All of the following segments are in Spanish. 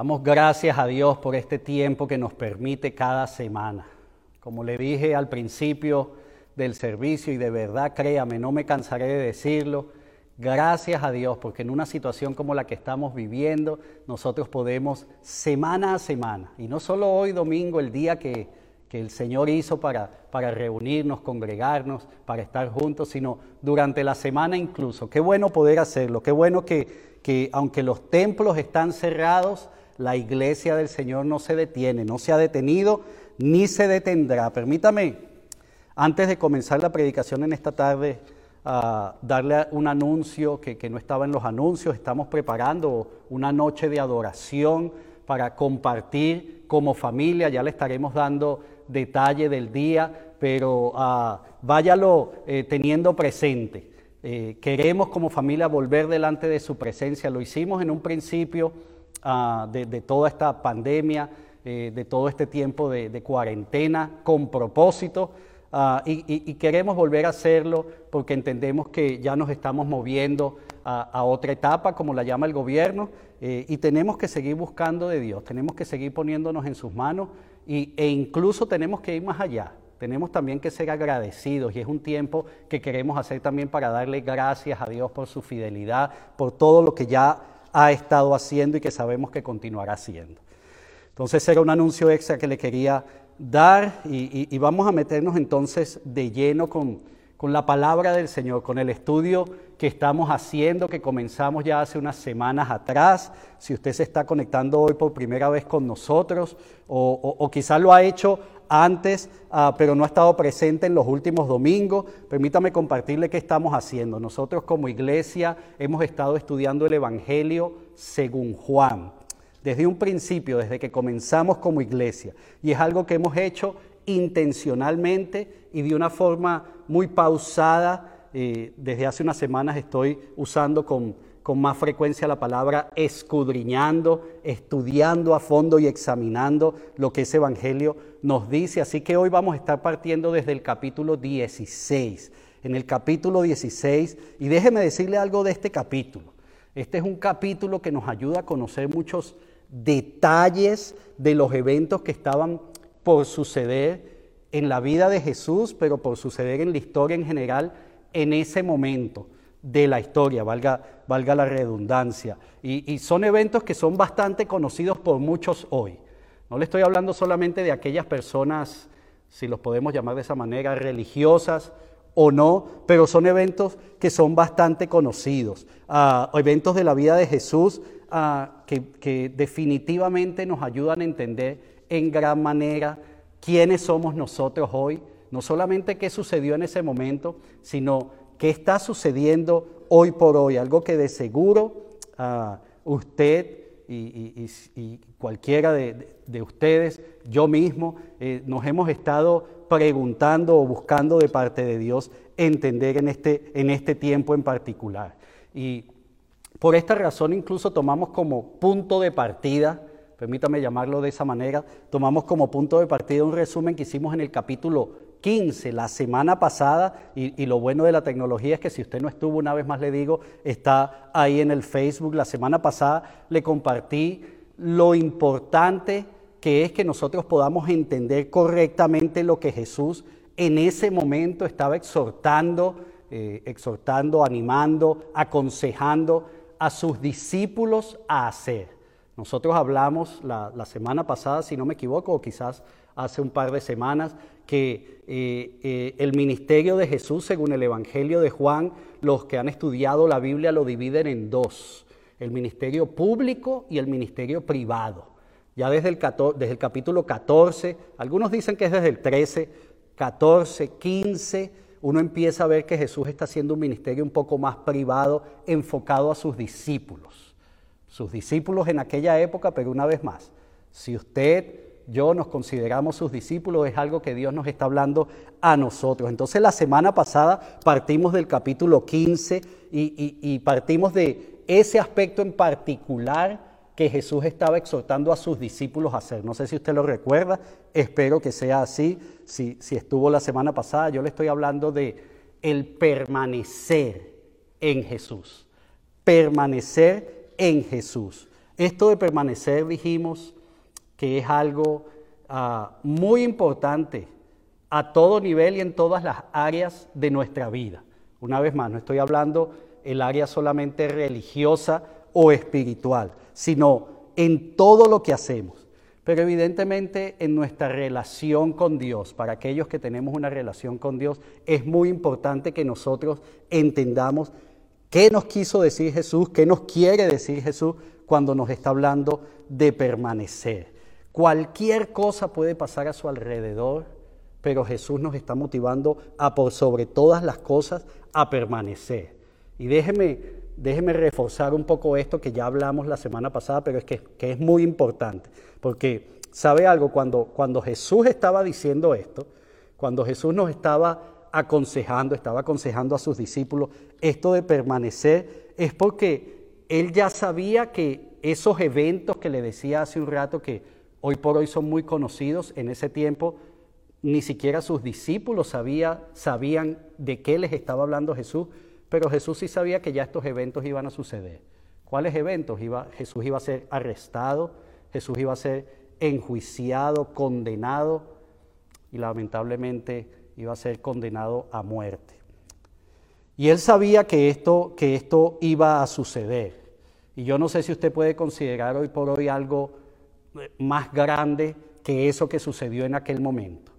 Damos gracias a Dios por este tiempo que nos permite cada semana. Como le dije al principio del servicio y de verdad créame, no me cansaré de decirlo, gracias a Dios porque en una situación como la que estamos viviendo nosotros podemos semana a semana, y no solo hoy domingo, el día que, que el Señor hizo para, para reunirnos, congregarnos, para estar juntos, sino durante la semana incluso. Qué bueno poder hacerlo, qué bueno que, que aunque los templos están cerrados, la iglesia del Señor no se detiene, no se ha detenido ni se detendrá. Permítame, antes de comenzar la predicación en esta tarde, ah, darle un anuncio que, no estaba en los anuncios. Estamos preparando una noche de adoración para compartir como familia. Ya le estaremos dando detalle del día, pero ah, váyalo eh, teniendo presente. Eh, queremos como familia volver delante de su presencia. Lo hicimos en un principio Ah, de, toda esta pandemia, eh, de todo este tiempo de, cuarentena con propósito. Ah, y, queremos volver a hacerlo porque entendemos que ya nos estamos moviendo a, otra etapa, como la llama el gobierno, eh, y tenemos que seguir buscando de Dios, tenemos que seguir poniéndonos en sus manos y, e incluso tenemos que ir más allá. Tenemos también que ser agradecidos y es un tiempo que queremos hacer también para darle gracias a Dios por su fidelidad, por todo lo que ya ha estado haciendo y que sabemos que continuará haciendo. Entonces era un anuncio extra que le quería dar y, vamos a meternos entonces de lleno con, con la palabra del Señor, con el estudio que estamos haciendo, que comenzamos ya hace unas semanas atrás. Si usted se está conectando hoy por primera vez con nosotros o, o, quizás lo ha hecho antes, ah, pero no ha estado presente en los últimos domingos. Permítame compartirle qué estamos haciendo. Nosotros como iglesia hemos estado estudiando el Evangelio según Juan, desde un principio, desde que comenzamos como iglesia. Y es algo que hemos hecho intencionalmente y de una forma muy pausada. Eh, desde hace unas semanas estoy usando con con más frecuencia la palabra escudriñando, estudiando a fondo y examinando lo que ese Evangelio nos dice. Así que hoy vamos a estar partiendo desde el capítulo 16. En el capítulo 16, y déjeme decirle algo de este capítulo. Este es un capítulo que nos ayuda a conocer muchos detalles de los eventos que estaban por suceder en la vida de Jesús, pero por suceder en la historia en general en ese momento de la historia, valga, valga la redundancia. Y, son eventos que son bastante conocidos por muchos hoy. No le estoy hablando solamente de aquellas personas, si los podemos llamar de esa manera, religiosas o no, pero son eventos que son bastante conocidos. Ah, eventos de la vida de Jesús ah, que, que definitivamente nos ayudan a entender en gran manera quiénes somos nosotros hoy, no solamente qué sucedió en ese momento, sino qué está sucediendo hoy por hoy, algo que de seguro ah, usted y, cualquiera de, ustedes, yo mismo, eh, nos hemos estado preguntando o buscando de parte de Dios entender en este, en este tiempo en particular. Y por esta razón incluso tomamos como punto de partida, permítame llamarlo de esa manera, tomamos como punto de partida un resumen que hicimos en el capítulo 15 la semana pasada y, lo bueno de la tecnología es que si usted no estuvo, una vez más le digo, está ahí en el Facebook. La semana pasada le compartí lo importante que es que nosotros podamos entender correctamente lo que Jesús en ese momento estaba exhortando, eh, exhortando, animando, aconsejando a sus discípulos a hacer. Nosotros hablamos la, la semana pasada, si no me equivoco, o quizás hace un par de semanas, que eh, eh, el ministerio de Jesús, según el Evangelio de Juan, los que han estudiado la Biblia lo dividen en dos, el ministerio público y el ministerio privado. Ya desde el, desde el capítulo 14, algunos dicen que es desde el 13, 14, 15, uno empieza a ver que Jesús está haciendo un ministerio un poco más privado, enfocado a sus discípulos. Sus discípulos en aquella época, pero una vez más, si usted yo nos consideramos sus discípulos, es algo que Dios nos está hablando a nosotros. Entonces la semana pasada partimos del capítulo 15 y, partimos de ese aspecto en particular que Jesús estaba exhortando a sus discípulos a hacer. No sé si usted lo recuerda, espero que sea así. Si, si estuvo la semana pasada, yo le estoy hablando de el permanecer en Jesús. Permanecer en Jesús. Esto de permanecer, dijimos, que es algo ah, muy importante a todo nivel y en todas las áreas de nuestra vida. Una vez más, no estoy hablando el área solamente religiosa o espiritual, sino en todo lo que hacemos. Pero evidentemente en nuestra relación con Dios, para aquellos que tenemos una relación con Dios, es muy importante que nosotros entendamos qué nos quiso decir Jesús, qué nos quiere decir Jesús cuando nos está hablando de permanecer. Cualquier cosa puede pasar a su alrededor, pero Jesús nos está motivando a por sobre todas las cosas a permanecer. Y déjeme, déjeme reforzar un poco esto que ya hablamos la semana pasada, pero es que, es muy importante, porque sabe algo, cuando, cuando Jesús estaba diciendo esto, cuando Jesús nos estaba aconsejando, estaba aconsejando a sus discípulos esto de permanecer, es porque él ya sabía que esos eventos que le decía hace un rato que hoy por hoy son muy conocidos, en ese tiempo ni siquiera sus discípulos sabían de qué les estaba hablando Jesús, pero Jesús sí sabía que ya estos eventos iban a suceder. ¿Cuáles eventos? Iba, Jesús iba a ser arrestado, Jesús iba a ser enjuiciado, condenado y lamentablemente iba a ser condenado a muerte. Y él sabía que esto, que esto iba a suceder. Y yo no sé si usted puede considerar hoy por hoy algo más grande que eso que sucedió en aquel momento.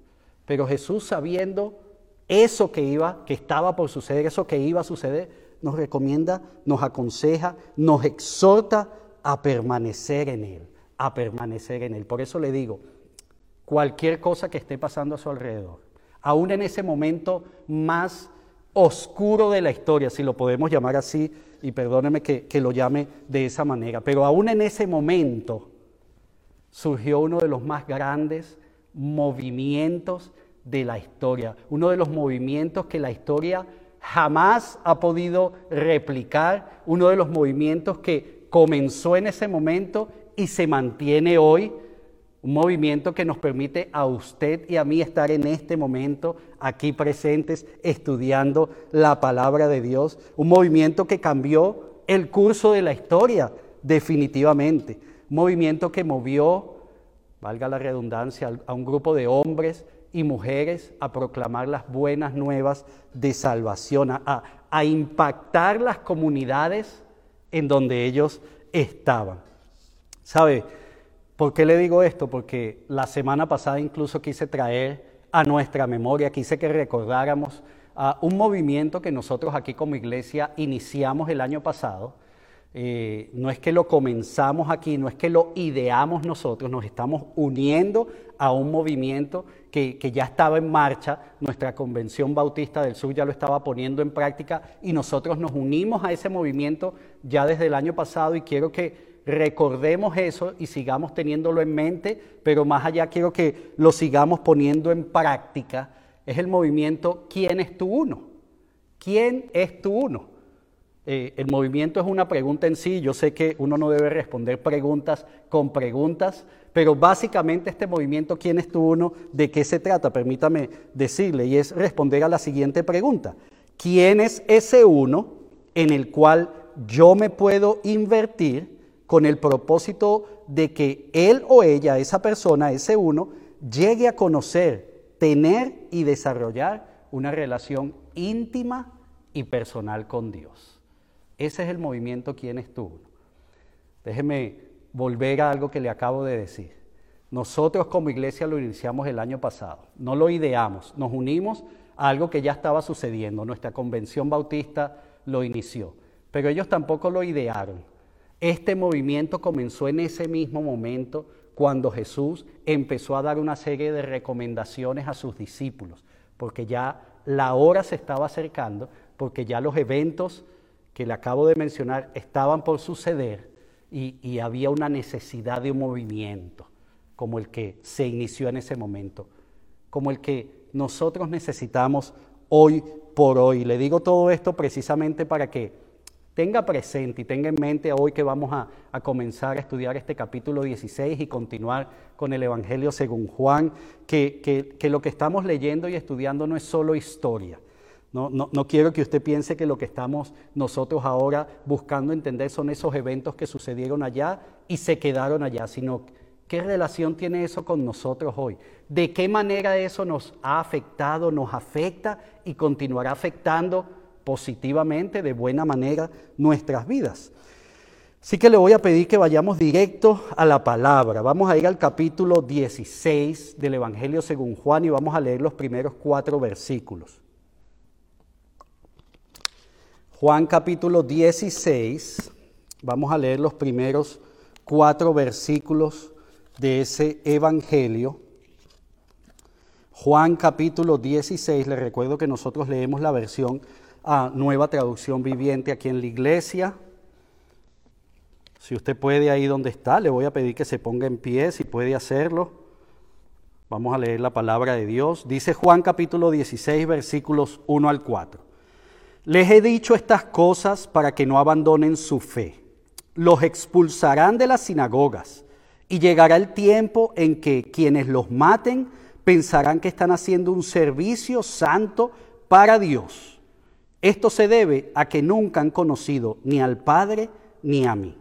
Pero Jesús sabiendo eso que iba, que estaba por suceder, eso que iba a suceder, nos recomienda, nos aconseja, nos exhorta a permanecer en Él, a permanecer en Él. Por eso le digo, cualquier cosa que esté pasando a su alrededor, aún en ese momento más oscuro de la historia, si lo podemos llamar así, y perdóneme que, que lo llame de esa manera, pero aún en ese momento surgió uno de los más grandes movimientos de la historia, uno de los movimientos que la historia jamás ha podido replicar, uno de los movimientos que comenzó en ese momento y se mantiene hoy, un movimiento que nos permite a usted y a mí estar en este momento aquí presentes estudiando la palabra de Dios, un movimiento que cambió el curso de la historia definitivamente movimiento que movió, valga la redundancia, a un grupo de hombres y mujeres a proclamar las buenas nuevas de salvación, a, impactar las comunidades en donde ellos estaban. ¿Sabe? ¿Por qué le digo esto? Porque la semana pasada incluso quise traer a nuestra memoria, quise que recordáramos a un movimiento que nosotros aquí como iglesia iniciamos el año pasado, eh, no es que lo comenzamos aquí, no es que lo ideamos nosotros, nos estamos uniendo a un movimiento que, que, ya estaba en marcha, nuestra Convención Bautista del Sur ya lo estaba poniendo en práctica y nosotros nos unimos a ese movimiento ya desde el año pasado y quiero que recordemos eso y sigamos teniéndolo en mente, pero más allá quiero que lo sigamos poniendo en práctica. Es el movimiento ¿Quién es tu uno? ¿Quién es tu uno? Eh, el movimiento es una pregunta en sí, yo sé que uno no debe responder preguntas con preguntas, pero básicamente este movimiento, ¿quién es tú uno? ¿De qué se trata? Permítame decirle, y es responder a la siguiente pregunta. ¿Quién es ese uno en el cual yo me puedo invertir con el propósito de que él o ella, esa persona, ese uno, llegue a conocer, tener y desarrollar una relación íntima y personal con Dios? Ese es el movimiento ¿Quién es tú? Déjeme volver a algo que le acabo de decir. Nosotros como iglesia lo iniciamos el año pasado, no lo ideamos, nos unimos a algo que ya estaba sucediendo, nuestra convención bautista lo inició, pero ellos tampoco lo idearon. Este movimiento comenzó en ese mismo momento cuando Jesús empezó a dar una serie de recomendaciones a sus discípulos, porque ya la hora se estaba acercando, porque ya los eventos que le acabo de mencionar estaban por suceder y, había una necesidad de un movimiento como el que se inició en ese momento, como el que nosotros necesitamos hoy por hoy. Le digo todo esto precisamente para que tenga presente y tenga en mente hoy que vamos a, comenzar a estudiar este capítulo 16 y continuar con el Evangelio según Juan, que, que, que lo que estamos leyendo y estudiando no es solo historia, No, no, no, quiero que usted piense que lo que estamos nosotros ahora buscando entender son esos eventos que sucedieron allá y se quedaron allá, sino qué relación tiene eso con nosotros hoy. De qué manera eso nos ha afectado, nos afecta y continuará afectando positivamente, de buena manera, nuestras vidas. Así que le voy a pedir que vayamos directo a la palabra. Vamos a ir al capítulo 16 del Evangelio según Juan y vamos a leer los primeros cuatro versículos. Juan capítulo 16, vamos a leer los primeros cuatro versículos de ese Evangelio. Juan capítulo 16, le recuerdo que nosotros leemos la versión a ah, nueva traducción viviente aquí en la iglesia. Si usted puede ahí donde está, le voy a pedir que se ponga en pie, si puede hacerlo. Vamos a leer la palabra de Dios. Dice Juan capítulo 16, versículos 1 al 4. Les he dicho estas cosas para que no abandonen su fe. Los expulsarán de las sinagogas y llegará el tiempo en que quienes los maten pensarán que están haciendo un servicio santo para Dios. Esto se debe a que nunca han conocido ni al Padre ni a mí.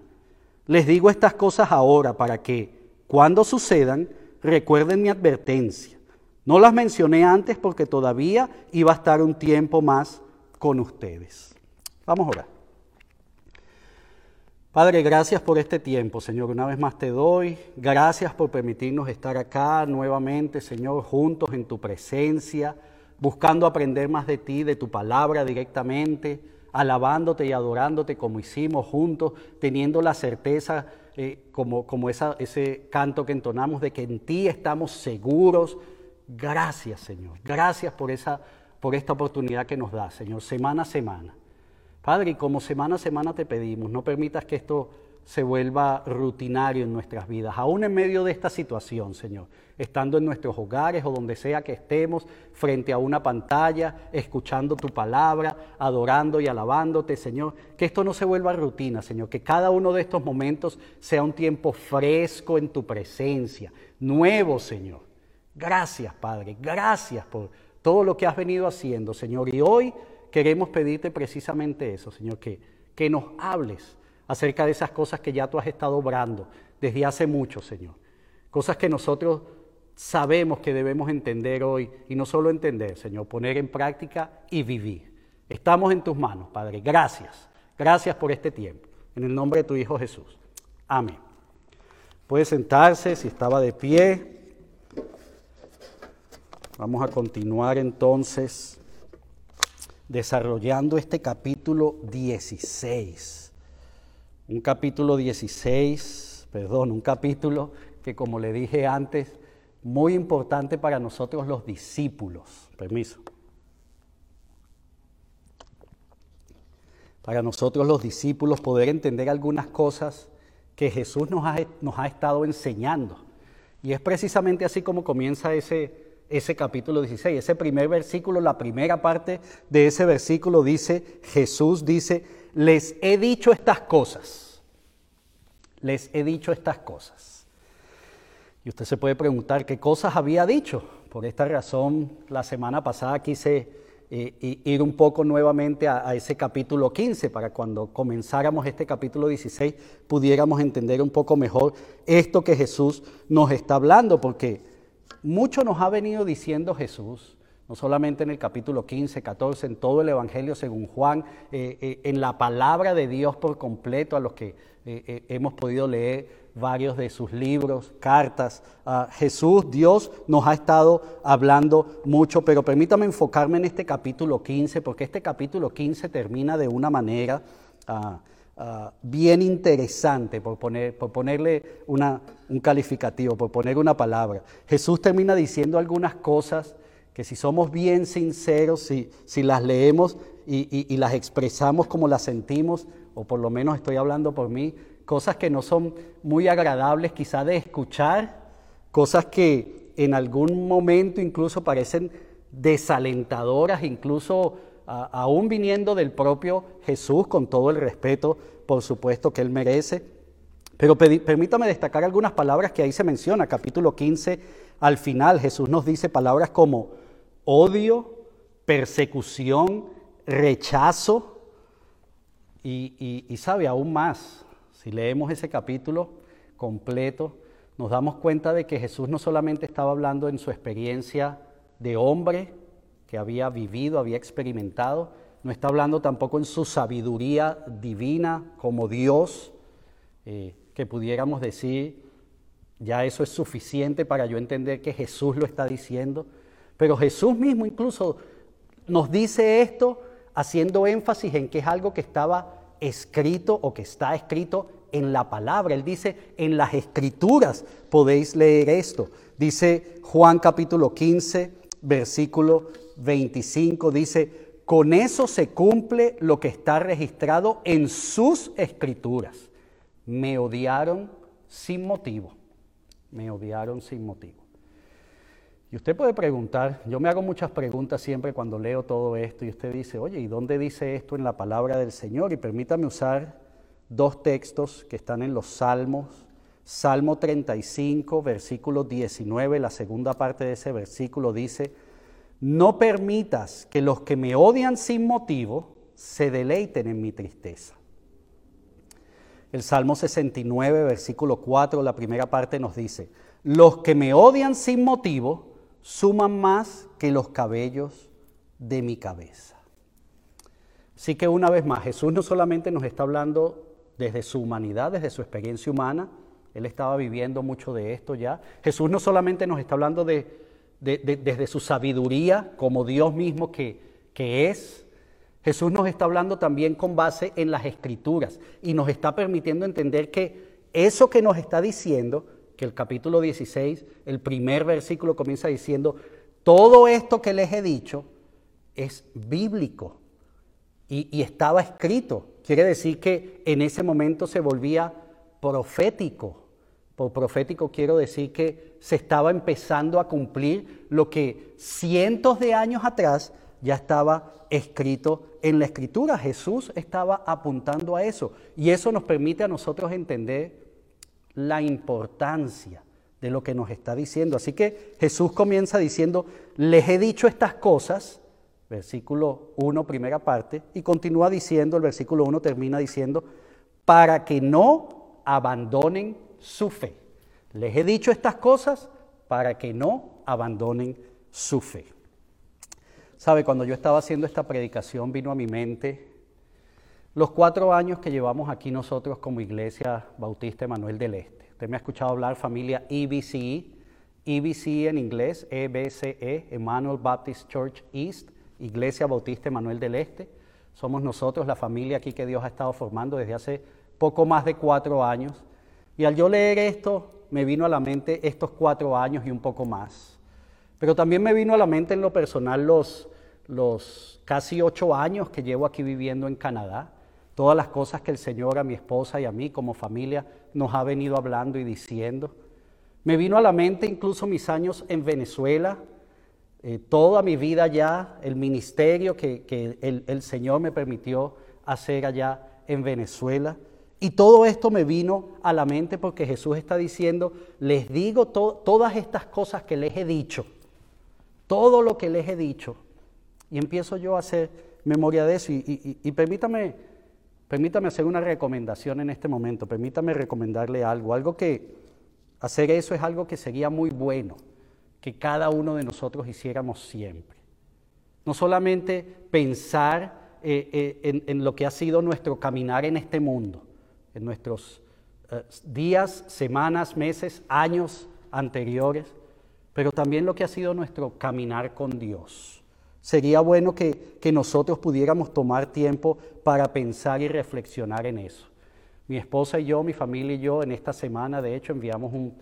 Les digo estas cosas ahora para que, cuando sucedan, recuerden mi advertencia. No las mencioné antes porque todavía iba a estar un tiempo más con ustedes. Vamos a orar. Padre, gracias por este tiempo, Señor. Una vez más te doy. Gracias por permitirnos estar acá nuevamente, Señor, juntos en tu presencia, buscando aprender más de ti, de tu palabra directamente, alabándote y adorándote como hicimos juntos, teniendo la certeza, eh, como, como ese canto que entonamos, de que en ti estamos seguros. Gracias, Señor. Gracias por esa por esta oportunidad que nos da, Señor, semana a semana. Padre, y como semana a semana te pedimos, no permitas que esto se vuelva rutinario en nuestras vidas, aún en medio de esta situación, Señor, estando en nuestros hogares o donde sea que estemos, frente a una pantalla, escuchando tu palabra, adorando y alabándote, Señor, que esto no se vuelva rutina, Señor, que cada uno de estos momentos sea un tiempo fresco en tu presencia, nuevo, Señor. Gracias, Padre, gracias por todo lo que has venido haciendo, Señor. Y hoy queremos pedirte precisamente eso, Señor, que, que nos hables acerca de esas cosas que ya tú has estado obrando desde hace mucho, Señor. Cosas que nosotros sabemos que debemos entender hoy y no solo entender, Señor, poner en práctica y vivir. Estamos en tus manos, Padre. Gracias. Gracias por este tiempo. En el nombre de tu Hijo Jesús. Amén. Puede sentarse si estaba de pie. Vamos a continuar entonces desarrollando este capítulo 16. Un capítulo 16, perdón, un capítulo que como le dije antes, muy importante para nosotros los discípulos. Permiso. Para nosotros los discípulos poder entender algunas cosas que Jesús nos ha, nos ha estado enseñando. Y es precisamente así como comienza ese ese capítulo 16. Ese primer versículo, la primera parte de ese versículo dice, Jesús dice, les he dicho estas cosas. Les he dicho estas cosas. Y usted se puede preguntar qué cosas había dicho. Por esta razón, la semana pasada quise eh, ir un poco nuevamente a, a, ese capítulo 15 para cuando comenzáramos este capítulo 16 pudiéramos entender un poco mejor esto que Jesús nos está hablando, porque mucho nos ha venido diciendo Jesús, no solamente en el capítulo 15, 14, en todo el Evangelio según Juan, eh, eh, en la palabra de Dios por completo, a los que eh, hemos podido leer varios de sus libros, cartas. Jesús, Dios nos ha estado hablando mucho, pero permítame enfocarme en este capítulo 15, porque este capítulo 15 termina de una manera... Ah, Ah, bien interesante, por, poner, por ponerle una, un calificativo, por poner una palabra. Jesús termina diciendo algunas cosas que si somos bien sinceros, si, si las leemos y, y, las expresamos como las sentimos, o por lo menos estoy hablando por mí, cosas que no son muy agradables quizá de escuchar, cosas que en algún momento incluso parecen desalentadoras, incluso aún viniendo del propio Jesús, con todo el respeto, por supuesto, que él merece. Pero permítame destacar algunas palabras que ahí se menciona. Capítulo 15, al final Jesús nos dice palabras como odio, persecución, rechazo y, y sabe aún más. Si leemos ese capítulo completo, nos damos cuenta de que Jesús no solamente estaba hablando en su experiencia de hombre que había vivido, había experimentado, no está hablando tampoco en su sabiduría divina como Dios, eh, que pudiéramos decir, ya eso es suficiente para yo entender que Jesús lo está diciendo, pero Jesús mismo incluso nos dice esto haciendo énfasis en que es algo que estaba escrito o que está escrito en la palabra. Él dice, en las escrituras podéis leer esto. Dice Juan capítulo 15, versículo 25, dice, con eso se cumple lo que está registrado en sus escrituras. Me odiaron sin motivo. Me odiaron sin motivo. Y usted puede preguntar, yo me hago muchas preguntas siempre cuando leo todo esto y usted dice, oye, ¿y dónde dice esto en la palabra del Señor? Y permítame usar dos textos que están en los Salmos. Salmo 35, versículo 19, la segunda parte de ese versículo dice, no permitas que los que me odian sin motivo se deleiten en mi tristeza. El Salmo 69, versículo 4, la primera parte nos dice, los que me odian sin motivo suman más que los cabellos de mi cabeza. Así que una vez más, Jesús no solamente nos está hablando desde su humanidad, desde su experiencia humana, Él estaba viviendo mucho de esto ya. Jesús no solamente nos está hablando de desde su sabiduría como Dios mismo que, es. Jesús nos está hablando también con base en las escrituras y nos está permitiendo entender que eso que nos está diciendo, que el capítulo 16, el primer versículo comienza diciendo, todo esto que les he dicho es bíblico y estaba escrito. Quiere decir que en ese momento se volvía profético. Por profético quiero decir que se estaba empezando a cumplir lo que cientos de años atrás ya estaba escrito en la escritura. Jesús estaba apuntando a eso. Y eso nos permite a nosotros entender la importancia de lo que nos está diciendo. Así que Jesús comienza diciendo, les he dicho estas cosas, versículo 1, primera parte, y continúa diciendo, el versículo 1 termina diciendo, para que no abandonen su fe. Les he dicho estas cosas para que no abandonen su fe. Sabe, cuando yo estaba haciendo esta predicación vino a mi mente los cuatro años que llevamos aquí nosotros como Iglesia Bautista Emanuel del Este. Usted me ha escuchado hablar familia EBCE, EBCE en inglés, EBCE, e, Emmanuel Baptist Church East, Iglesia Bautista Emanuel del Este. Somos nosotros la familia aquí que Dios ha estado formando desde hace poco más de cuatro años. Y al yo leer esto, me vino a la mente estos cuatro años y un poco más. Pero también me vino a la mente en lo personal los, los casi ocho años que llevo aquí viviendo en Canadá, todas las cosas que el Señor a mi esposa y a mí como familia nos ha venido hablando y diciendo. Me vino a la mente incluso mis años en Venezuela, eh, toda mi vida ya, el ministerio que, el, el Señor me permitió hacer allá en Venezuela. Y todo esto me vino a la mente porque Jesús está diciendo, les digo todas estas cosas que les he dicho, todo lo que les he dicho. Y empiezo yo a hacer memoria de eso. Y, permítame, permítame hacer una recomendación en este momento, permítame recomendarle algo, algo que hacer eso es algo que sería muy bueno que cada uno de nosotros hiciéramos siempre. No solamente pensar eh, eh, en, en lo que ha sido nuestro caminar en este mundo, en nuestros eh, días, semanas, meses, años anteriores, pero también lo que ha sido nuestro caminar con Dios. Sería bueno que, nosotros pudiéramos tomar tiempo para pensar y reflexionar en eso. Mi esposa y yo, mi familia y yo, en esta semana, de hecho, enviamos un,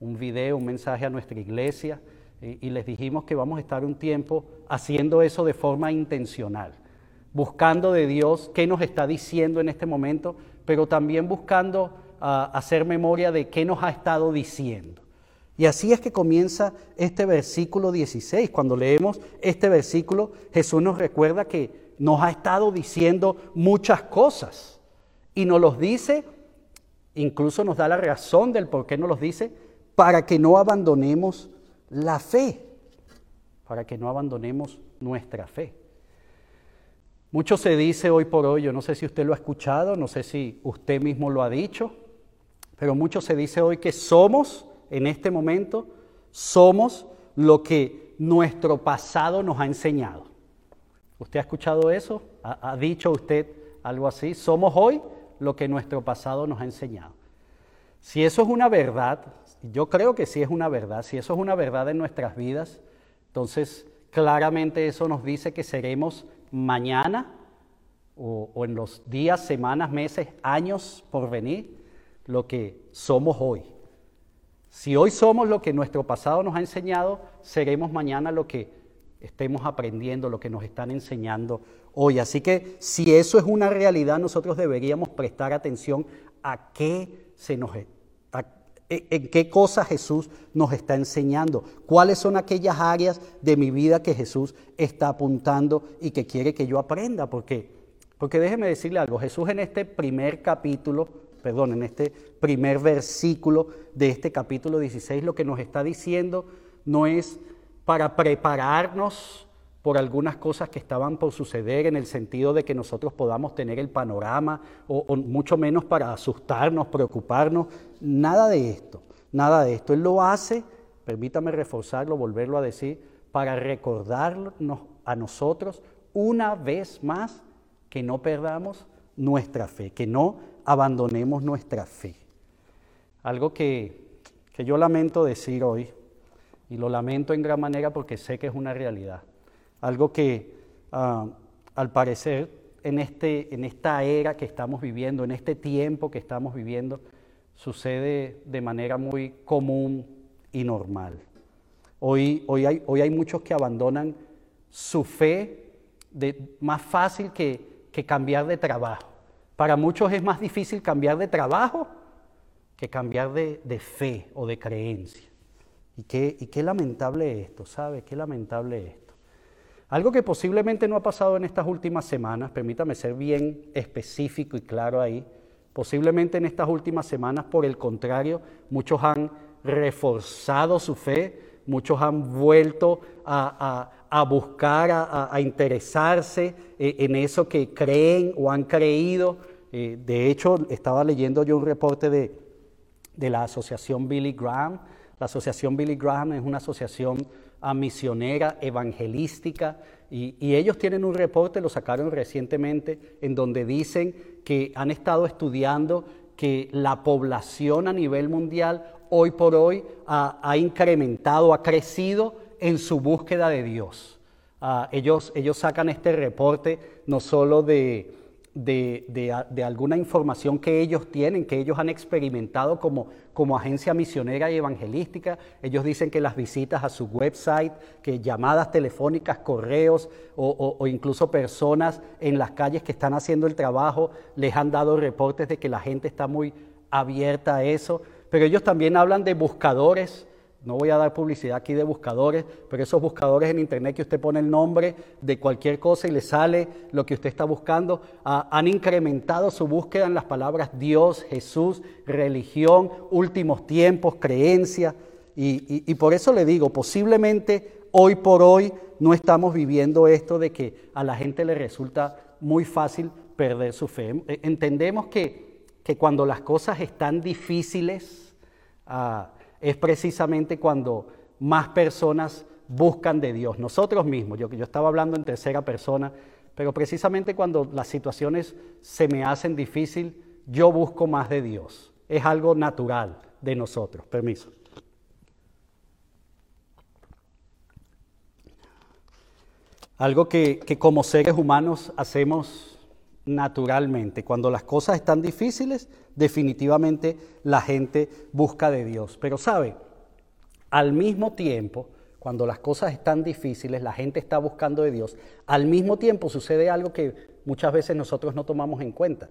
un video, un mensaje a nuestra iglesia y les dijimos que vamos a estar un tiempo haciendo eso de forma intencional, buscando de Dios qué nos está diciendo en este momento pero también buscando ah, hacer memoria de qué nos ha estado diciendo. Y así es que comienza este versículo 16. Cuando leemos este versículo, Jesús nos recuerda que nos ha estado diciendo muchas cosas. Y nos los dice, incluso nos da la razón del por qué nos los dice, para que no abandonemos la fe. para que no abandonemos nuestra fe. Mucho se dice hoy por hoy, yo no sé si usted lo ha escuchado, no sé si usted mismo lo ha dicho, pero mucho se dice hoy que somos, en este momento, somos lo que nuestro pasado nos ha enseñado. ¿Usted ha escuchado eso? ¿Ha, dicho usted algo así? Somos hoy lo que nuestro pasado nos ha enseñado. Si eso es una verdad, yo creo que sí es una verdad, si eso es una verdad en nuestras vidas, entonces claramente eso nos dice que seremos mañana o, en los días, semanas, meses, años por venir lo que somos hoy. Si hoy somos lo que nuestro pasado nos ha enseñado, seremos mañana lo que estemos aprendiendo, lo que nos están enseñando hoy. Así que si eso es una realidad, nosotros deberíamos prestar atención a qué se nos en qué cosas Jesús nos está enseñando, cuáles son aquellas áreas de mi vida que Jesús está apuntando y que quiere que yo aprenda, porque porque déjeme decirle algo, Jesús en este primer capítulo, perdón, en este primer versículo de este capítulo 16 lo que nos está diciendo no es para prepararnos por algunas cosas que estaban por suceder en el sentido de que nosotros podamos tener el panorama o, mucho menos para asustarnos, preocuparnos, nada de esto, nada de esto. Él lo hace, permítame reforzarlo, volverlo a decir, para recordarnos a nosotros una vez más que no perdamos nuestra fe, que no abandonemos nuestra fe. Algo que, que yo lamento decir hoy, y lo lamento en gran manera porque sé que es una realidad algo que ah, al parecer en, este, en esta era que estamos viviendo, en este tiempo que estamos viviendo, sucede de manera muy común y normal. Hoy, hoy, hay, hoy hay muchos que abandonan su fe de, más fácil que, que cambiar de trabajo. Para muchos es más difícil cambiar de trabajo que cambiar de, de fe o de creencia. Y qué, y qué lamentable esto, ¿sabe? Qué lamentable esto. Algo que posiblemente no ha pasado en estas últimas semanas, permítame ser bien específico y claro ahí, posiblemente en estas últimas semanas, por el contrario, muchos han reforzado su fe, muchos han vuelto a, buscar, a, interesarse eh, en eso que creen o han creído. Eh, de hecho, estaba leyendo yo un reporte de, de la asociación Billy Graham. La asociación Billy Graham es una asociación misionera, evangelística, y, ellos tienen un reporte, lo sacaron recientemente, en donde dicen que han estado estudiando que la población a nivel mundial hoy por hoy ha, incrementado, ha crecido en su búsqueda de Dios. Ah, ellos, ellos sacan este reporte no solo de, de, alguna información que ellos tienen, que ellos han experimentado como, como agencia misionera y evangelística. Ellos dicen que las visitas a su website, que llamadas telefónicas, correos o, o incluso personas en las calles que están haciendo el trabajo les han dado reportes de que la gente está muy abierta a eso. Pero ellos también hablan de buscadores no voy a dar publicidad aquí de buscadores, pero esos buscadores en internet que usted pone el nombre de cualquier cosa y le sale lo que usted está buscando, ah, han incrementado su búsqueda en las palabras Dios, Jesús, religión, últimos tiempos, creencia. Y, por eso le digo, posiblemente hoy por hoy no estamos viviendo esto de que a la gente le resulta muy fácil perder su fe. Entendemos que, que cuando las cosas están difíciles, uh, es precisamente cuando más personas buscan de Dios, nosotros mismos. Yo, yo estaba hablando en tercera persona, pero precisamente cuando las situaciones se me hacen difícil, yo busco más de Dios. Es algo natural de nosotros. Permiso. Algo que, que, como seres humanos hacemos naturalmente. Cuando las cosas están difíciles, definitivamente la gente busca de Dios. Pero sabe, al mismo tiempo, cuando las cosas están difíciles, la gente está buscando de Dios, al mismo tiempo sucede algo que muchas veces nosotros no tomamos en cuenta.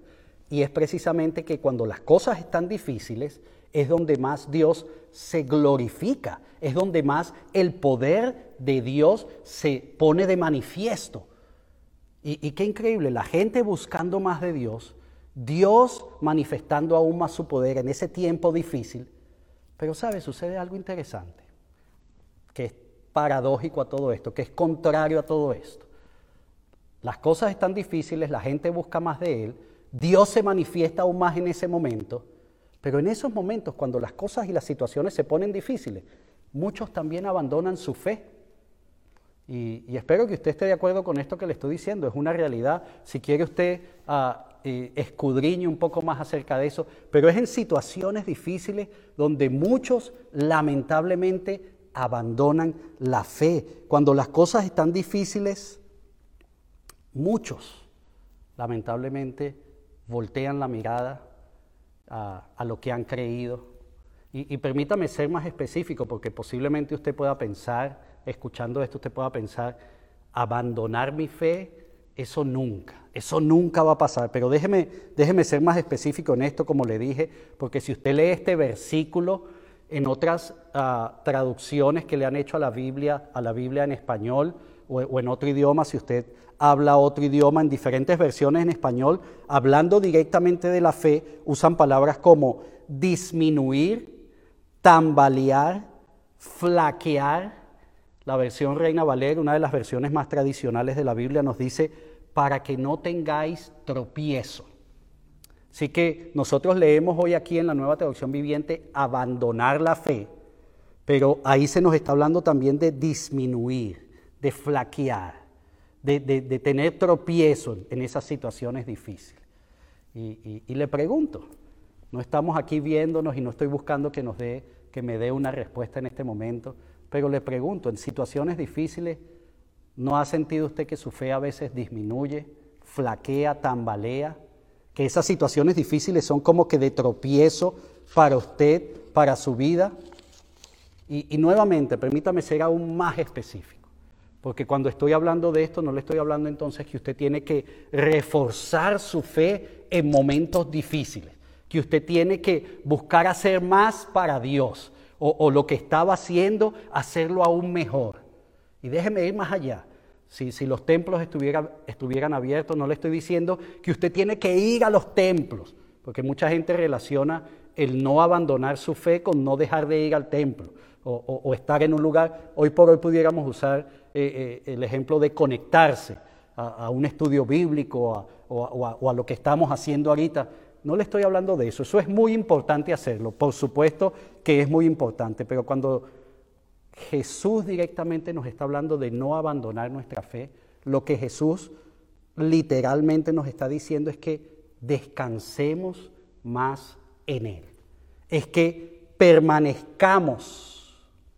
Y es precisamente que cuando las cosas están difíciles, es donde más Dios se glorifica, es donde más el poder de Dios se pone de manifiesto. Y, qué increíble, la gente buscando más de Dios Dios manifestando aún más su poder en ese tiempo difícil. Pero sabe, sucede algo interesante, que paradójico a todo esto, que es contrario a todo esto. Las cosas están difíciles, la gente busca más de Él, Dios se manifiesta aún más en ese momento, pero en esos momentos, cuando las cosas y las situaciones se ponen difíciles, muchos también abandonan su fe. Y, espero que usted esté de acuerdo con esto que le estoy diciendo, es una realidad. Si quiere usted uh, escudriñe un poco más acerca de eso, pero es en situaciones difíciles donde muchos lamentablemente abandonan la fe. Cuando las cosas están difíciles, muchos lamentablemente voltean la mirada a, lo que han creído. Y, permítame ser más específico, porque posiblemente usted pueda pensar, escuchando esto, usted pueda pensar, abandonar mi fe, eso nunca, eso nunca va a pasar. Pero déjeme, déjeme ser más específico en esto, como le dije, porque si usted lee este versículo en otras ah, traducciones que le han hecho a la Biblia, a la Biblia en español o en otro idioma, si usted habla otro idioma en diferentes versiones en español, hablando directamente de la fe, usan palabras como disminuir, tambalear, flaquear. La versión Reina Valera, una de las versiones más tradicionales de la Biblia, nos dice, para que no tengáis tropiezo. Así que nosotros leemos hoy aquí en la nueva traducción viviente abandonar la fe, pero ahí se nos está hablando también de disminuir, de flaquear de, tener tropiezo en esas situaciones difíciles. Y, le pregunto, no estamos aquí viéndonos y no estoy buscando que, nos dé, que me dé una respuesta en este momento, pero le pregunto, en situaciones difíciles, ¿no ha sentido usted que su fe a veces disminuye, flaquea, tambalea? Que esas situaciones difíciles son como que de tropiezo para usted, para su vida. y nuevamente, permítame ser aún más específico. Porque cuando estoy hablando de esto, no le estoy hablando entonces que usted tiene que reforzar su fe en momentos difíciles, que usted tiene que buscar hacer más para Dios, o, lo que estaba haciendo, hacerlo aún mejor. Y déjeme ir más allá. Si, los templos estuvieran, abiertos, no le estoy diciendo que usted tiene que ir a los templos, porque mucha gente relaciona el no abandonar su fe con no dejar de ir al templo o, estar en un lugar. Hoy por hoy pudiéramos usar eh, eh, el ejemplo de conectarse a, un estudio bíblico o a, lo que estamos haciendo ahorita. No le estoy hablando de eso, eso es muy importante hacerlo, por supuesto que es muy importante, pero cuando Jesús directamente nos está hablando de no abandonar nuestra fe, lo que Jesús literalmente nos está diciendo es que descansemos más en Él. Es que permanezcamos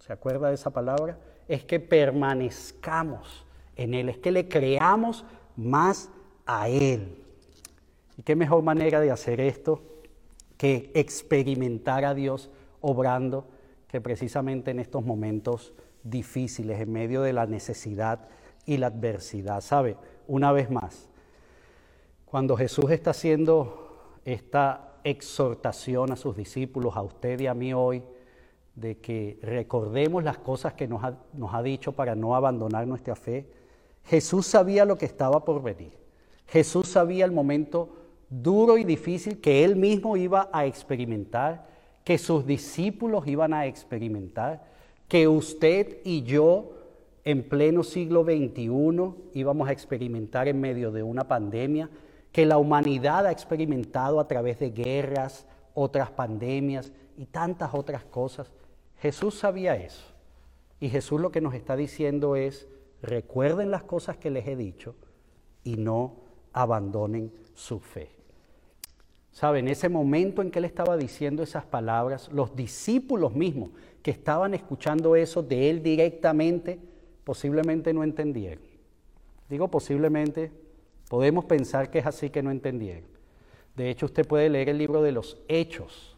¿Se acuerda de esa palabra? Es que permanezcamos en Él, es que le creamos más a Él. ¿Y qué mejor manera de hacer esto que experimentar a Dios obrando que precisamente en estos momentos difíciles, en medio de la necesidad y la adversidad? ¿Sabe? Una vez más, cuando Jesús está haciendo esta exhortación a sus discípulos, a usted y a mí hoy, de que recordemos las cosas que nos ha, dicho para no abandonar nuestra fe. Jesús sabía lo que estaba por venir. Jesús sabía el momento duro y difícil que él mismo iba a experimentar, que sus discípulos iban a experimentar, que usted y yo en pleno siglo XXI íbamos a experimentar en medio de una pandemia, que la humanidad ha experimentado a través de guerras, otras pandemias y tantas otras cosas. Jesús sabía eso. Y Jesús lo que nos está diciendo es, recuerden las cosas que les he dicho y no abandonen su fe. Saben, ese momento en que él estaba diciendo esas palabras, los discípulos mismos que estaban escuchando eso de él directamente, posiblemente no entendieron. Digo posiblemente, podemos pensar que es así que no entendieron. De hecho, usted puede leer el libro de los Hechos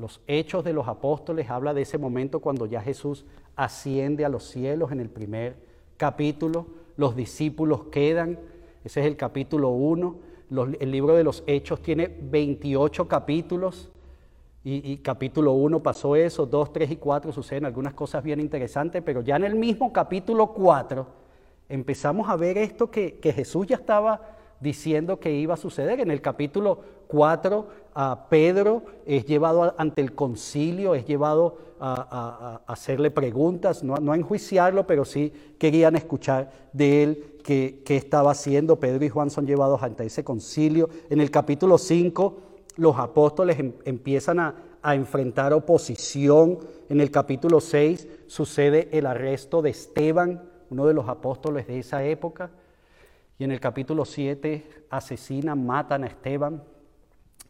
los hechos de los apóstoles habla de ese momento cuando ya Jesús asciende a los cielos en el primer capítulo, los discípulos quedan, ese es el capítulo 1, el libro de los hechos tiene 28 capítulos y, capítulo 1 pasó eso, 2, 3 y 4 suceden algunas cosas bien interesantes, pero ya en el mismo capítulo 4 empezamos a ver esto que, que Jesús ya estaba diciendo que iba a suceder. En el capítulo 4, a Pedro es llevado ante el concilio, es llevado a, hacerle preguntas, no, a enjuiciarlo, pero sí querían escuchar de él qué, estaba haciendo. Pedro y Juan son llevados ante ese concilio. En el capítulo 5, los apóstoles em, empiezan a, a enfrentar oposición. En el capítulo 6 sucede el arresto de Esteban, uno de los apóstoles de esa época. Y en el capítulo 7 asesinan, matan a Esteban.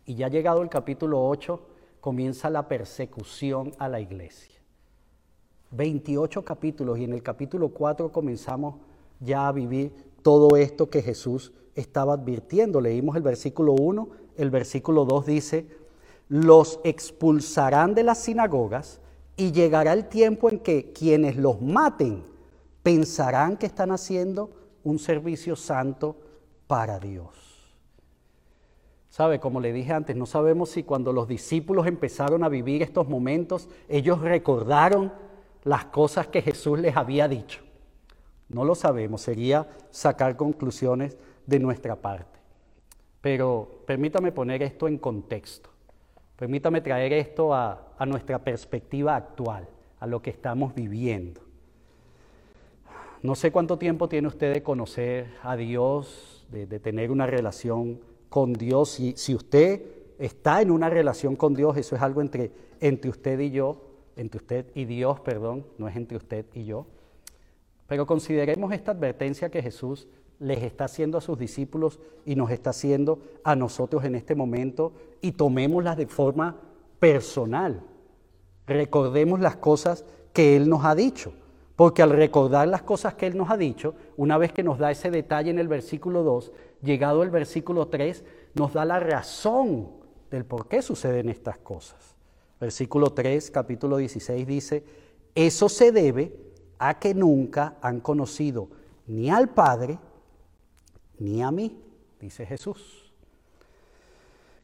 Y ya llegado el capítulo 8 comienza la persecución a la iglesia. 28 capítulos y en el capítulo 4 comenzamos ya a vivir todo esto que Jesús estaba advirtiendo. Leímos el versículo 1, el versículo 2 dice, los expulsarán de las sinagogas y llegará el tiempo en que quienes los maten pensarán que están haciendo un servicio santo para Dios. ¿Sabe? Como le dije antes, no sabemos si cuando los discípulos empezaron a vivir estos momentos, ellos recordaron las cosas que Jesús les había dicho. No lo sabemos, sería sacar conclusiones de nuestra parte. Pero permítame poner esto en contexto. Permítame traer esto a, a nuestra perspectiva actual, a lo que estamos viviendo. No sé cuánto tiempo tiene usted de conocer a Dios, de, tener una relación con Dios. Si, si, usted está en una relación con Dios, eso es algo entre, entre usted y yo, entre usted y Dios, perdón, no es entre usted y yo. Pero consideremos esta advertencia que Jesús les está haciendo a sus discípulos y nos está haciendo a nosotros en este momento y tomémoslas de forma personal. Recordemos las cosas que Él nos ha dicho. Porque al recordar las cosas que Él nos ha dicho, una vez que nos da ese detalle en el versículo 2, llegado el versículo 3, nos da la razón del por qué suceden estas cosas. Versículo 3, capítulo 16 dice, eso se debe a que nunca han conocido ni al Padre ni a mí, dice Jesús.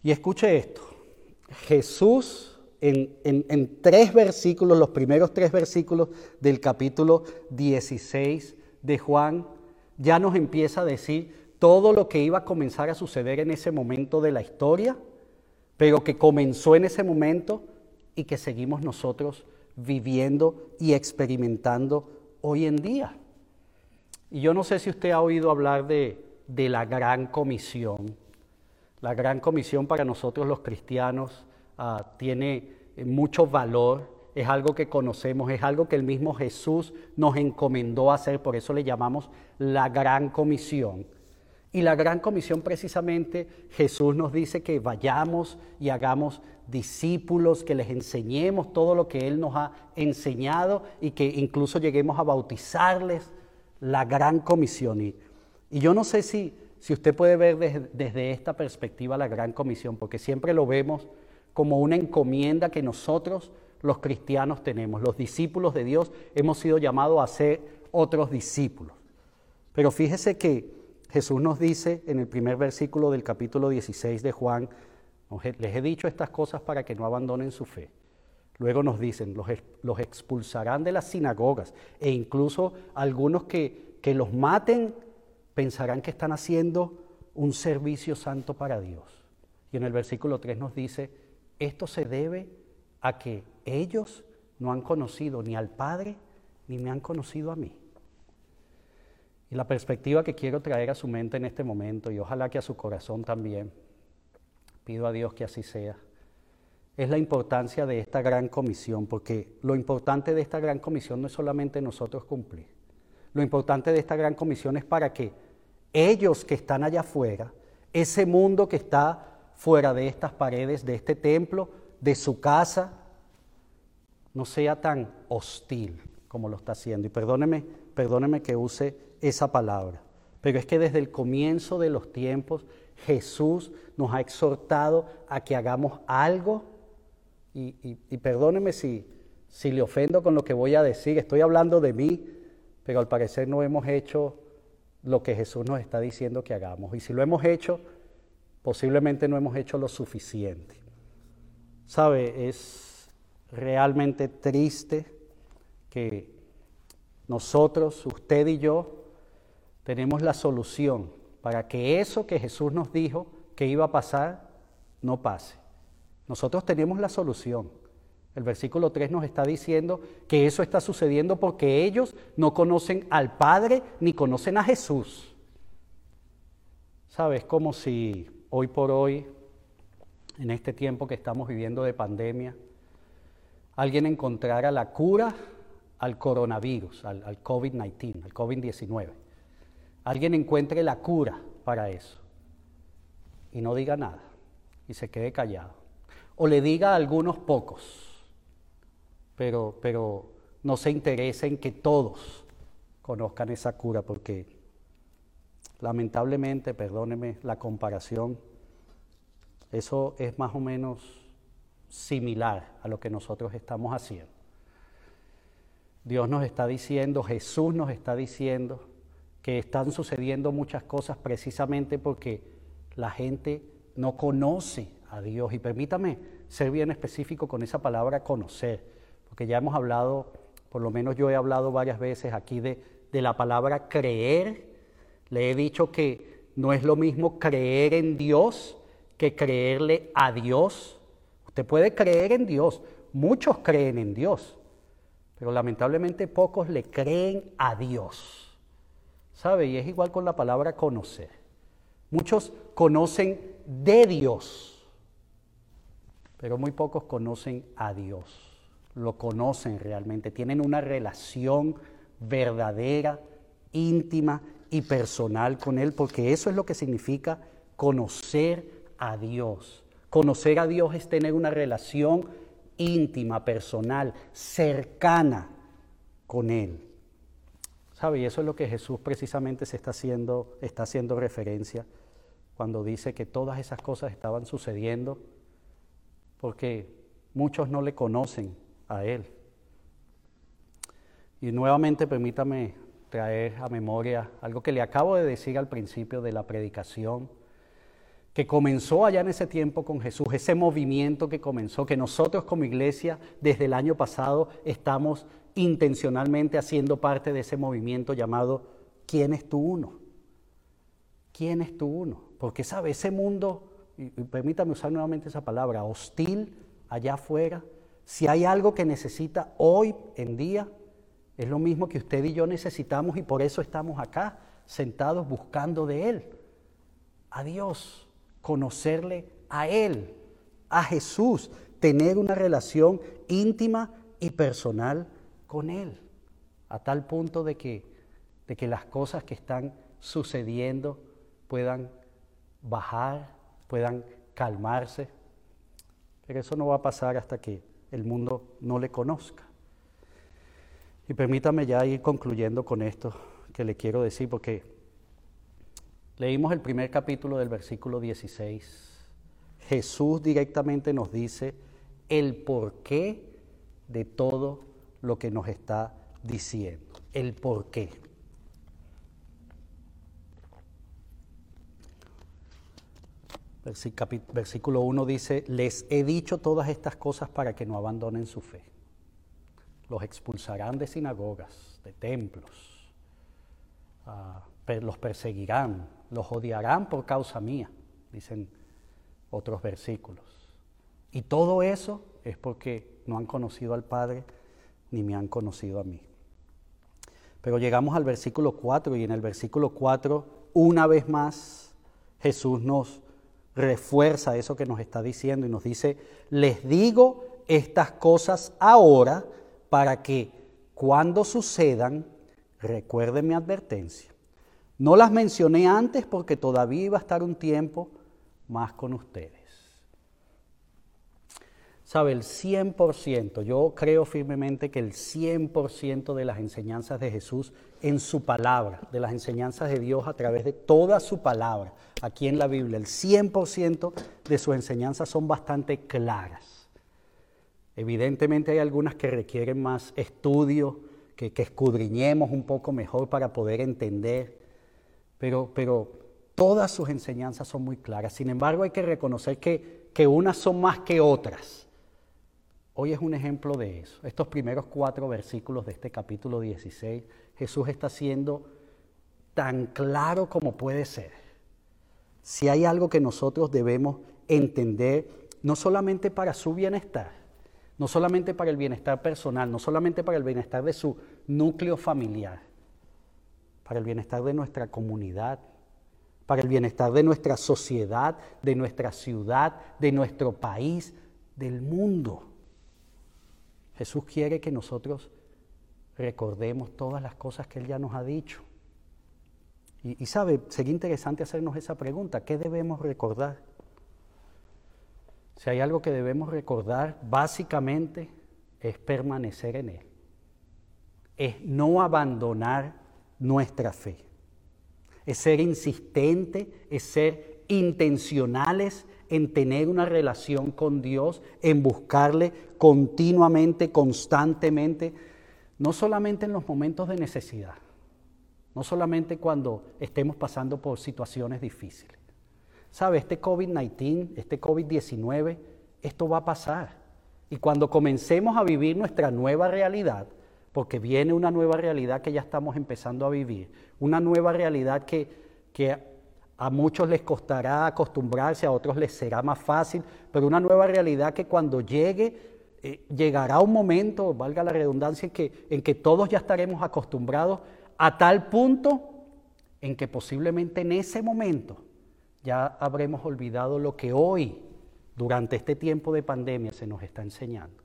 Y escuche esto, Jesús en, tres versículos, los primeros tres versículos del capítulo 16 de Juan, ya nos empieza a decir todo lo que iba a comenzar a suceder en ese momento de la historia, pero que comenzó en ese momento y que seguimos nosotros viviendo y experimentando hoy en día. Y yo no sé si usted ha oído hablar de, de la gran comisión. La gran comisión para nosotros los cristianos Ah, tiene eh, mucho valor, es algo que conocemos, es algo que el mismo Jesús nos encomendó hacer, por eso le llamamos la gran comisión. Y la gran comisión precisamente Jesús nos dice que vayamos y hagamos discípulos, que les enseñemos todo lo que Él nos ha enseñado y que incluso lleguemos a bautizarles la gran comisión. Y, yo no sé si, si usted puede ver desde, desde esta perspectiva la gran comisión, porque siempre lo vemos como una encomienda que nosotros los cristianos tenemos. Los discípulos de Dios hemos sido llamados a ser otros discípulos. Pero fíjese que Jesús nos dice en el primer versículo del capítulo 16 de Juan, les he dicho estas cosas para que no abandonen su fe. Luego nos dicen, los, expulsarán de las sinagogas e incluso algunos que, que los maten pensarán que están haciendo un servicio santo para Dios. Y en el versículo 3 nos dice, esto se debe a que ellos no han conocido ni al Padre ni me han conocido a mí. Y la perspectiva que quiero traer a su mente en este momento, y ojalá que a su corazón también, pido a Dios que así sea, es la importancia de esta gran comisión, porque lo importante de esta gran comisión no es solamente nosotros cumplir. Lo importante de esta gran comisión es para que ellos que están allá afuera, ese mundo que está fuera de estas paredes, de este templo, de su casa, no sea tan hostil como lo está haciendo. Y perdóneme, perdóneme que use esa palabra, pero es que desde el comienzo de los tiempos Jesús nos ha exhortado a que hagamos algo, y, perdóneme si, si le ofendo con lo que voy a decir, estoy hablando de mí, pero al parecer no hemos hecho lo que Jesús nos está diciendo que hagamos. Y si lo hemos hecho, posiblemente no hemos hecho lo suficiente. ¿Sabe? Es realmente triste que nosotros, usted y yo, tenemos la solución para que eso que Jesús nos dijo que iba a pasar, no pase. Nosotros tenemos la solución. El versículo 3 nos está diciendo que eso está sucediendo porque ellos no conocen al Padre ni conocen a Jesús. ¿Sabes? Como si hoy por hoy, en este tiempo que estamos viviendo de pandemia, alguien encontrara la cura al coronavirus, al, al COVID-19, al COVID-19. Alguien encuentre la cura para eso y no diga nada y se quede callado. O le diga a algunos pocos pero, pero no se interesa en que todos conozcan esa cura, porque lamentablemente, perdóneme la comparación, eso es más o menos similar a lo que nosotros estamos haciendo. Dios nos está diciendo, Jesús nos está diciendo que están sucediendo muchas cosas precisamente porque la gente no conoce a Dios. Y permítame ser bien específico con esa palabra conocer porque ya hemos hablado, por lo menos yo he hablado varias veces aquí de, la palabra creer. Le he dicho que no es lo mismo creer en Dios que creerle a Dios. Usted puede creer en Dios, muchos creen en Dios, pero lamentablemente pocos le creen a Dios. ¿Sabe? Y es igual con la palabra conocer. Muchos conocen de Dios, pero muy pocos conocen a Dios lo conocen realmente, tienen una relación verdadera, íntima y personal con Él, porque eso es lo que significa conocer a Dios. Conocer a Dios es tener una relación íntima, personal, cercana con Él. ¿Sabe? Y eso es lo que Jesús precisamente se está haciendo, está haciendo referencia cuando dice que todas esas cosas estaban sucediendo porque muchos no le conocen a Él. Y nuevamente permítame traer a memoria algo que le acabo de decir al principio de la predicación, que comenzó allá en ese tiempo con Jesús, ese movimiento que comenzó, que nosotros como iglesia desde el año pasado estamos intencionalmente haciendo parte de ese movimiento llamado ¿Quién es tu uno? ¿Quién es tu uno? Porque sabe, ese mundo, y permítame usar nuevamente esa palabra, hostil allá afuera, si hay algo que necesita hoy en día, es lo mismo que usted y yo necesitamos y por eso estamos acá, sentados buscando de Él, a Dios, conocerle a Él, a Jesús, tener una relación íntima y personal con Él, a tal punto de que, de que las cosas que están sucediendo puedan bajar, puedan calmarse. Pero eso no va a pasar hasta que el mundo no le conozca. Y permítame ya ir concluyendo con esto que le quiero decir, porque leímos el primer capítulo del versículo 16. Jesús directamente nos dice el porqué de todo lo que nos está diciendo. El porqué. Versículo 1 dice, les he dicho todas estas cosas para que no abandonen su fe. Los expulsarán de sinagogas, de templos, ah, los perseguirán, los odiarán por causa mía, dicen otros versículos. Y todo eso es porque no han conocido al Padre ni me han conocido a mí. Pero llegamos al versículo 4 y en el versículo 4, una vez más, Jesús nos refuerza eso que nos está diciendo y nos dice, les digo estas cosas ahora para que cuando sucedan recuerden mi advertencia. No las mencioné antes porque todavía iba a estar un tiempo más con ustedes. Sabe, el 100%, yo creo firmemente que el 100% de las enseñanzas de Jesús en su palabra, de las enseñanzas de Dios a través de toda su palabra, aquí en la Biblia, el 100% de sus enseñanzas son bastante claras. Evidentemente hay algunas que requieren más estudio, que, escudriñemos un poco mejor para poder entender, pero, pero todas sus enseñanzas son muy claras. Sin embargo, hay que reconocer que, que unas son más que otras. Hoy es un ejemplo de eso. Estos primeros cuatro versículos de este capítulo 16, Jesús está siendo tan claro como puede ser. si hay algo que nosotros debemos entender, no solamente para su bienestar, no solamente para el bienestar personal, no solamente para el bienestar de su núcleo familiar, para el bienestar de nuestra comunidad, para el bienestar de nuestra sociedad, de nuestra ciudad, de nuestro país, del mundo. Jesús quiere que nosotros recordemos todas las cosas que Él ya nos ha dicho. Y, sabe, sería interesante hacernos esa pregunta, ¿qué debemos recordar? Si hay algo que debemos recordar, básicamente es permanecer en Él. Es no abandonar nuestra fe. Es ser insistente, es ser intencionales en tener una relación con Dios, en buscarle continuamente, constantemente, no solamente en los momentos de necesidad, no solamente cuando estemos pasando por situaciones difíciles. ¿Sabe? Este COVID-19, este COVID-19, esto va a pasar. Y cuando comencemos a vivir nuestra nueva realidad, porque viene una nueva realidad que ya estamos empezando a vivir, una nueva realidad que, que a muchos les costará acostumbrarse, a otros les será más fácil, pero una nueva realidad que cuando llegue, eh, llegará un momento, valga la redundancia, en que, en que todos ya estaremos acostumbrados a tal punto en que posiblemente en ese momento ya habremos olvidado lo que hoy, durante este tiempo de pandemia, se nos está enseñando.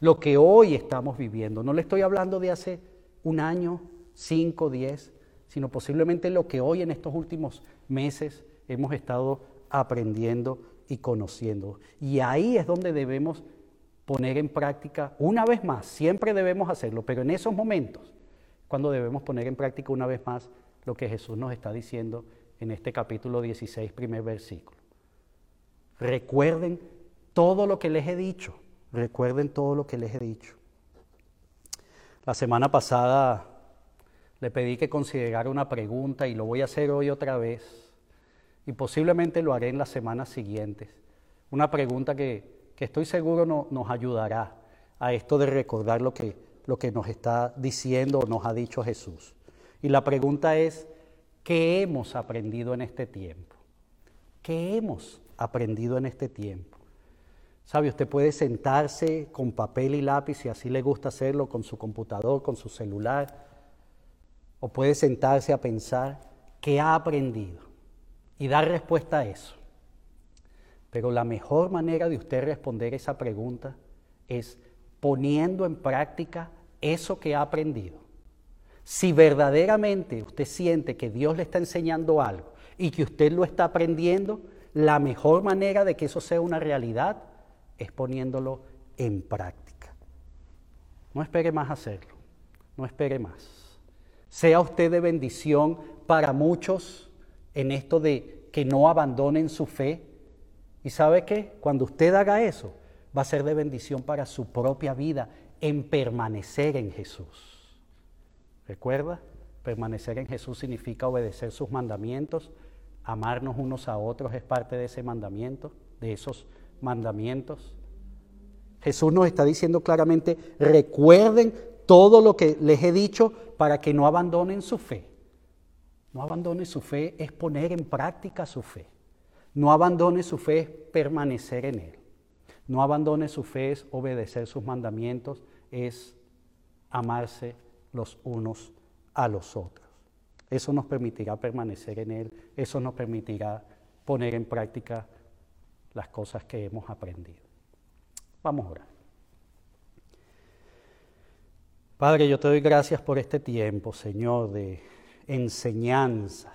Lo que hoy estamos viviendo. No le estoy hablando de hace un año, cinco, diez, sino posiblemente lo que hoy en estos últimos meses hemos estado aprendiendo y conociendo. Y ahí es donde debemos poner en práctica una vez más, siempre debemos hacerlo, pero en esos momentos, cuando debemos poner en práctica una vez más lo que Jesús nos está diciendo en este capítulo 16, primer versículo. Recuerden todo lo que les he dicho, recuerden todo lo que les he dicho. La semana pasada le pedí que considerara una pregunta y lo voy a hacer hoy otra vez y posiblemente lo haré en las semanas siguientes. Una pregunta que, estoy seguro nos ayudará a esto de recordar lo que, lo que nos está diciendo o nos ha dicho Jesús. Y la pregunta es, ¿qué hemos aprendido en este tiempo? ¿Qué hemos aprendido en este tiempo? ¿Sabe? Usted puede sentarse con papel y lápiz, si así le gusta hacerlo, con su computador, con su celular, o puede sentarse a pensar qué ha aprendido y dar respuesta a eso. Pero la mejor manera de usted responder esa pregunta es poniendo en práctica eso que ha aprendido. Si verdaderamente usted siente que Dios le está enseñando algo y que usted lo está aprendiendo, la mejor manera de que eso sea una realidad es poniéndolo en práctica. No espere más hacerlo, no espere más. Sea usted de bendición para muchos en esto de que no abandonen su fe. ¿Y sabe qué? Cuando usted haga eso, va a ser de bendición para su propia vida en permanecer en Jesús. ¿Recuerda? Permanecer en Jesús significa obedecer sus mandamientos, amarnos unos a otros es parte de ese mandamiento, de esos mandamientos. Jesús nos está diciendo claramente, recuerden todo lo que les he dicho para que no abandonen su fe. No abandone su fe es poner en práctica su fe. No abandone su fe es permanecer en Él. No abandone su fe es obedecer sus mandamientos, es amarse los unos a los otros. Eso nos permitirá permanecer en Él, eso nos permitirá poner en práctica las cosas que hemos aprendido. Vamos a orar. Padre, yo te doy gracias por este tiempo, Señor, de enseñanza.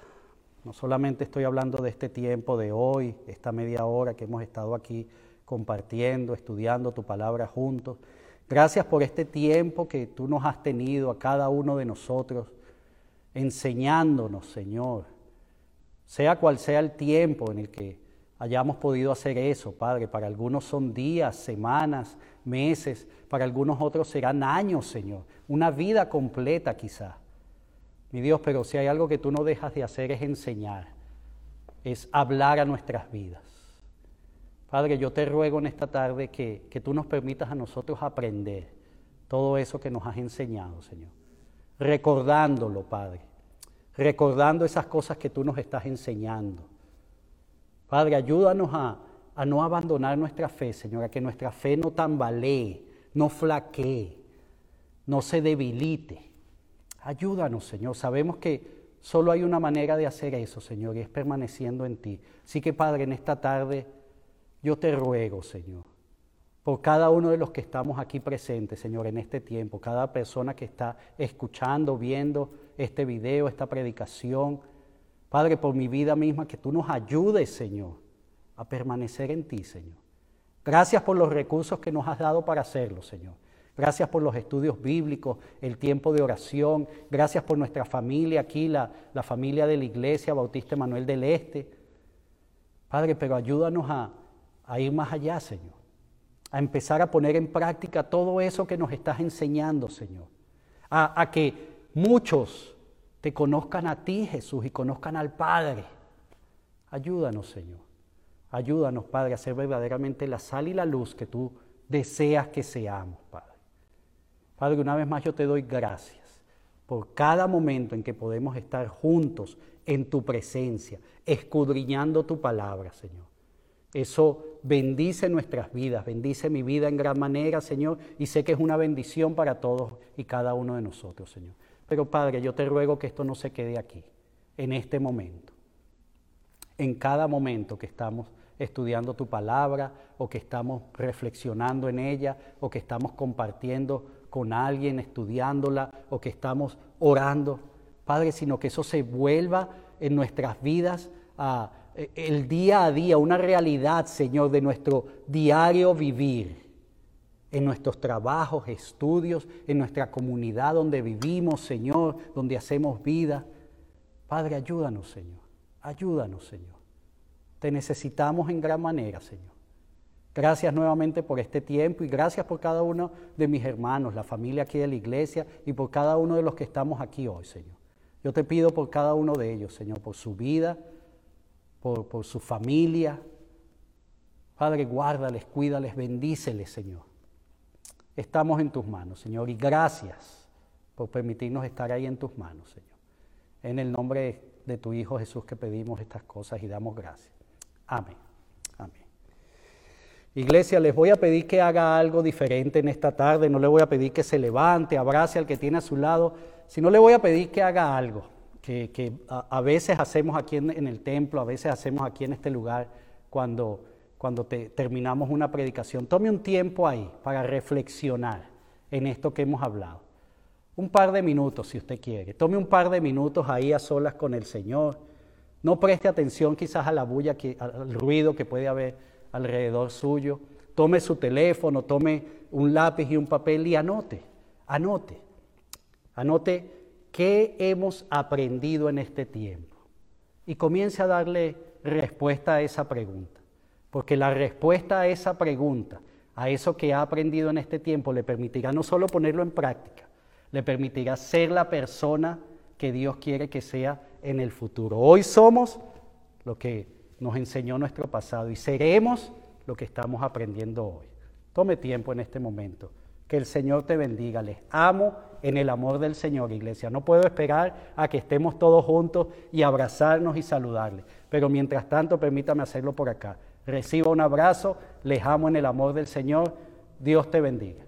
No solamente estoy hablando de este tiempo de hoy, esta media hora que hemos estado aquí compartiendo, estudiando tu palabra juntos. Gracias por este tiempo que tú nos has tenido a cada uno de nosotros, enseñándonos, Señor. Sea cual sea el tiempo en el que hayamos podido hacer eso, Padre. Para algunos son días, semanas, meses, para algunos otros serán años, Señor. Una vida completa quizá. Mi Dios, pero si hay algo que tú no dejas de hacer es enseñar, es hablar a nuestras vidas. Padre, yo te ruego en esta tarde que, que tú nos permitas a nosotros aprender todo eso que nos has enseñado, Señor. Recordándolo, Padre. Recordando esas cosas que tú nos estás enseñando. Padre, ayúdanos a, a no abandonar nuestra fe, Señor, a que nuestra fe no tambalee, no flaquee, no se debilite. Ayúdanos, Señor. Sabemos que solo hay una manera de hacer eso, Señor, y es permaneciendo en ti. Así que, Padre, en esta tarde yo te ruego, Señor, por cada uno de los que estamos aquí presentes, Señor, en este tiempo, cada persona que está escuchando, viendo este video, esta predicación. Padre, por mi vida misma, que tú nos ayudes, Señor a permanecer en ti, Señor. Gracias por los recursos que nos has dado para hacerlo, Señor. Gracias por los estudios bíblicos, el tiempo de oración. Gracias por nuestra familia aquí, la, familia de la Iglesia Bautista Manuel del Este. Padre, pero ayúdanos a, ir más allá, Señor. A empezar a poner en práctica todo eso que nos estás enseñando, Señor. A que muchos te conozcan a ti, Jesús, y conozcan al Padre. Ayúdanos, Señor. Ayúdanos, Padre, a ser verdaderamente la sal y la luz que tú deseas que seamos, Padre. Padre, una vez más yo te doy gracias por cada momento en que podemos estar juntos en tu presencia, escudriñando tu palabra, Señor. Eso bendice nuestras vidas, bendice mi vida en gran manera, Señor, y sé que es una bendición para todos y cada uno de nosotros, Señor. Pero Padre, yo te ruego que esto no se quede aquí, en este momento, en cada momento que estamos estudiando tu palabra o que estamos reflexionando en ella o que estamos compartiendo con alguien, estudiándola o que estamos orando. Padre, sino que eso se vuelva en nuestras vidas a, e, el día a día, una realidad, Señor, de nuestro diario vivir, en nuestros trabajos, estudios, en nuestra comunidad donde vivimos, Señor, donde hacemos vida. Padre, ayúdanos, Señor. Ayúdanos, Señor. Te necesitamos en gran manera, Señor. Gracias nuevamente por este tiempo y gracias por cada uno de mis hermanos, la familia aquí de la iglesia y por cada uno de los que estamos aquí hoy, Señor. Yo te pido por cada uno de ellos, Señor, por su vida, por, por su familia. Padre, guárdales, cuídales, bendíceles, Señor. Estamos en tus manos, Señor, y gracias por permitirnos estar ahí en tus manos, Señor. En el nombre de tu Hijo Jesús que pedimos estas cosas y damos gracias. Amén. Iglesia, les voy a pedir que haga algo diferente en esta tarde. No le voy a pedir que se levante, abrace al que tiene a su lado, sino le voy a pedir que haga algo que, a, veces hacemos aquí en, el templo, a veces hacemos aquí en este lugar cuando, cuando terminamos una predicación. Tome un tiempo ahí para reflexionar en esto que hemos hablado. Un par de minutos, si usted quiere. Tome un par de minutos ahí a solas con el Señor no preste atención quizás a la bulla, que, al ruido que puede haber alrededor suyo. Tome su teléfono, tome un lápiz y un papel y anote, anote, anote qué hemos aprendido en este tiempo. Y comience a darle respuesta a esa pregunta. Porque la respuesta a esa pregunta, a eso que ha aprendido en este tiempo, le permitirá no solo ponerlo en práctica, le permitirá ser la persona que Dios quiere que sea en el futuro. Hoy somos lo que nos enseñó nuestro pasado y seremos lo que estamos aprendiendo hoy. Tome tiempo en este momento. Que el Señor te bendiga. Les amo en el amor del Señor, iglesia. No puedo esperar a que estemos todos juntos y abrazarnos y saludarles. Pero mientras tanto, permítame hacerlo por acá. Reciba un abrazo. Les amo en el amor del Señor. Dios te bendiga.